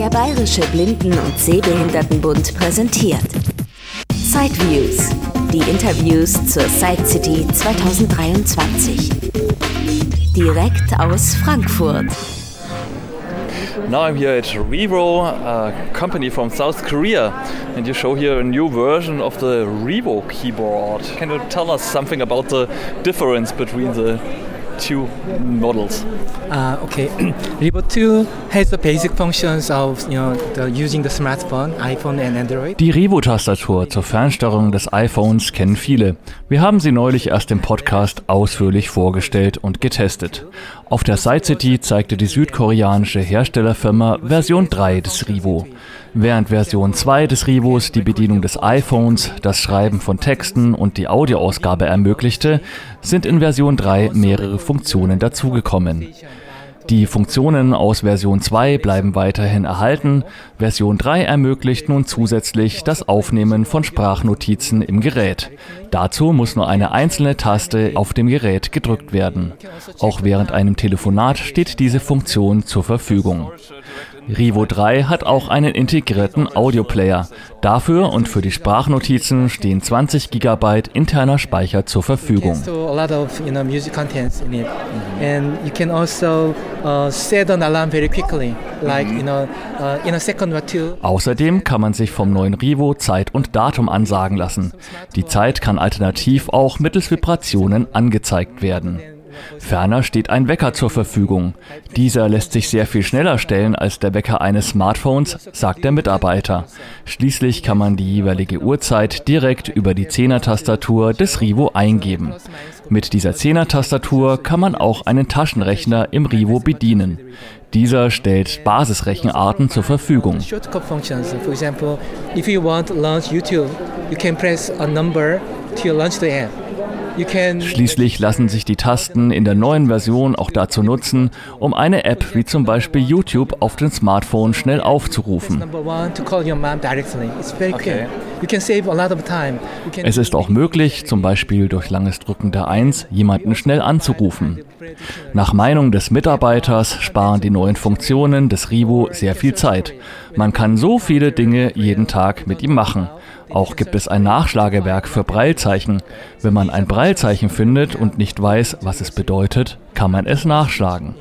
Der Bayerische Blinden- und Sehbehindertenbund präsentiert Sideviews, die Interviews zur Side City 2023. Direkt aus Frankfurt. Now I'm here at Revo, a company from South Korea, and you show here a new version of the Revo keyboard. Can you tell us something about the difference between the two models? Uh, okay, Revo 2 has the basic functions of you know the, using the smartphone, iPhone and Android. Die Revo-Tastatur zur Fernsteuerung des iPhones kennen viele. Wir haben sie neulich erst im Podcast ausführlich vorgestellt und getestet. Auf der Side City zeigte die südkoreanische Herstellerfirma Version 3 des Revo. Während Version 2 des Rivos die Bedienung des iPhones, das Schreiben von Texten und die Audioausgabe ermöglichte, sind in Version 3 mehrere Funktionen dazugekommen. Die Funktionen aus Version 2 bleiben weiterhin erhalten. Version 3 ermöglicht nun zusätzlich das Aufnehmen von Sprachnotizen im Gerät. Dazu muss nur eine einzelne Taste auf dem Gerät gedrückt werden. Auch während einem Telefonat steht diese Funktion zur Verfügung. Rivo 3 hat auch einen integrierten Audioplayer. Dafür und für die Sprachnotizen stehen 20 GB interner Speicher zur Verfügung. Außerdem kann man sich vom neuen Rivo Zeit und Datum ansagen lassen. Die Zeit kann alternativ auch mittels Vibrationen angezeigt werden. Ferner steht ein Wecker zur Verfügung. Dieser lässt sich sehr viel schneller stellen als der Wecker eines Smartphones, sagt der Mitarbeiter. Schließlich kann man die jeweilige Uhrzeit direkt über die Zehner-Tastatur des Rivo eingeben. Mit dieser Zehner-Tastatur kann man auch einen Taschenrechner im Rivo bedienen. Dieser stellt Basisrechenarten zur Verfügung. To launch the app. You can Schließlich lassen sich die Tasten in der neuen Version auch dazu nutzen, um eine App wie zum Beispiel YouTube auf dem Smartphone schnell aufzurufen. number Es ist auch möglich, zum Beispiel durch langes Drücken der 1 jemanden schnell anzurufen. Nach Meinung des Mitarbeiters sparen die neuen Funktionen des Rivo sehr viel Zeit. Man kann so viele Dinge jeden Tag mit ihm machen. Auch gibt es ein Nachschlagewerk für Breilzeichen. Wenn man ein Breilzeichen findet und nicht weiß, was es bedeutet, kann man es nachschlagen.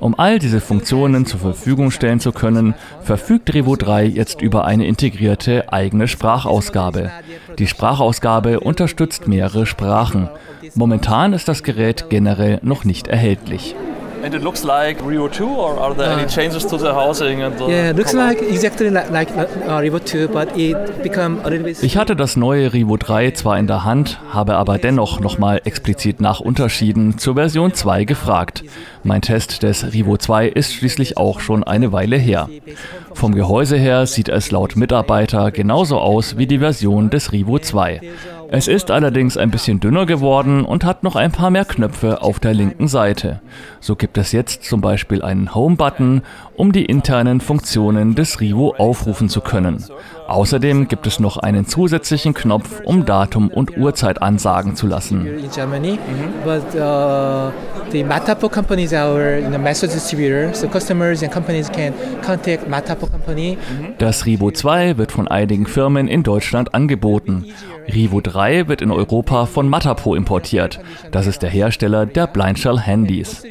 Um all diese Funktionen zur Verfügung stellen zu können, verfügt Revo 3 jetzt über eine integrierte eigene Sprachausgabe. Die Sprachausgabe unterstützt mehrere Sprachen. Momentan ist das Gerät generell noch nicht erhältlich. And it looks like Rio 2, or are there any changes to the housing and the Yeah, it looks color? like exactly like, like uh, Revo 2, but it become a little bit. Ich hatte das neue Rivo 3 zwar in der Hand, habe aber dennoch nochmal explizit nach Unterschieden zur Version 2 gefragt. Mein Test des Rivo 2 ist schließlich auch schon eine Weile her. Vom Gehäuse her sieht es laut Mitarbeiter genauso aus wie die Version des Rivo 2. Es ist allerdings ein bisschen dünner geworden und hat noch ein paar mehr Knöpfe auf der linken Seite. So gibt es jetzt zum Beispiel einen Home-Button, um die internen Funktionen des Rivo aufrufen zu können. Außerdem gibt es noch einen zusätzlichen Knopf, um Datum und Uhrzeit ansagen zu lassen. in Is our you know, master distributor, so customers and companies can contact Matapo company. Das Rivo 2 wird von einigen Firmen in Deutschland angeboten. Rivo 3 wird in Europa von Matapo importiert. Das ist der Hersteller der Blindshell Handys.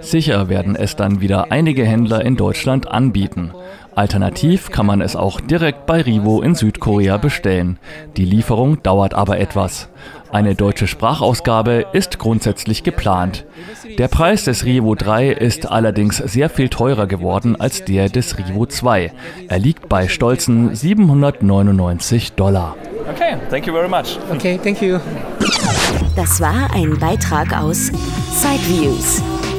Sicher werden es dann wieder einige Händler in Deutschland anbieten. Alternativ kann man es auch direkt bei Rivo in Südkorea bestellen. Die Lieferung dauert aber etwas. Eine deutsche Sprachausgabe ist grundsätzlich geplant. Der Preis des Rivo 3 ist allerdings sehr viel teurer geworden als der des Rivo 2. Er liegt bei stolzen 799 Dollar. Okay, thank you very much. Okay, thank you. Das war ein Beitrag aus Sideviews,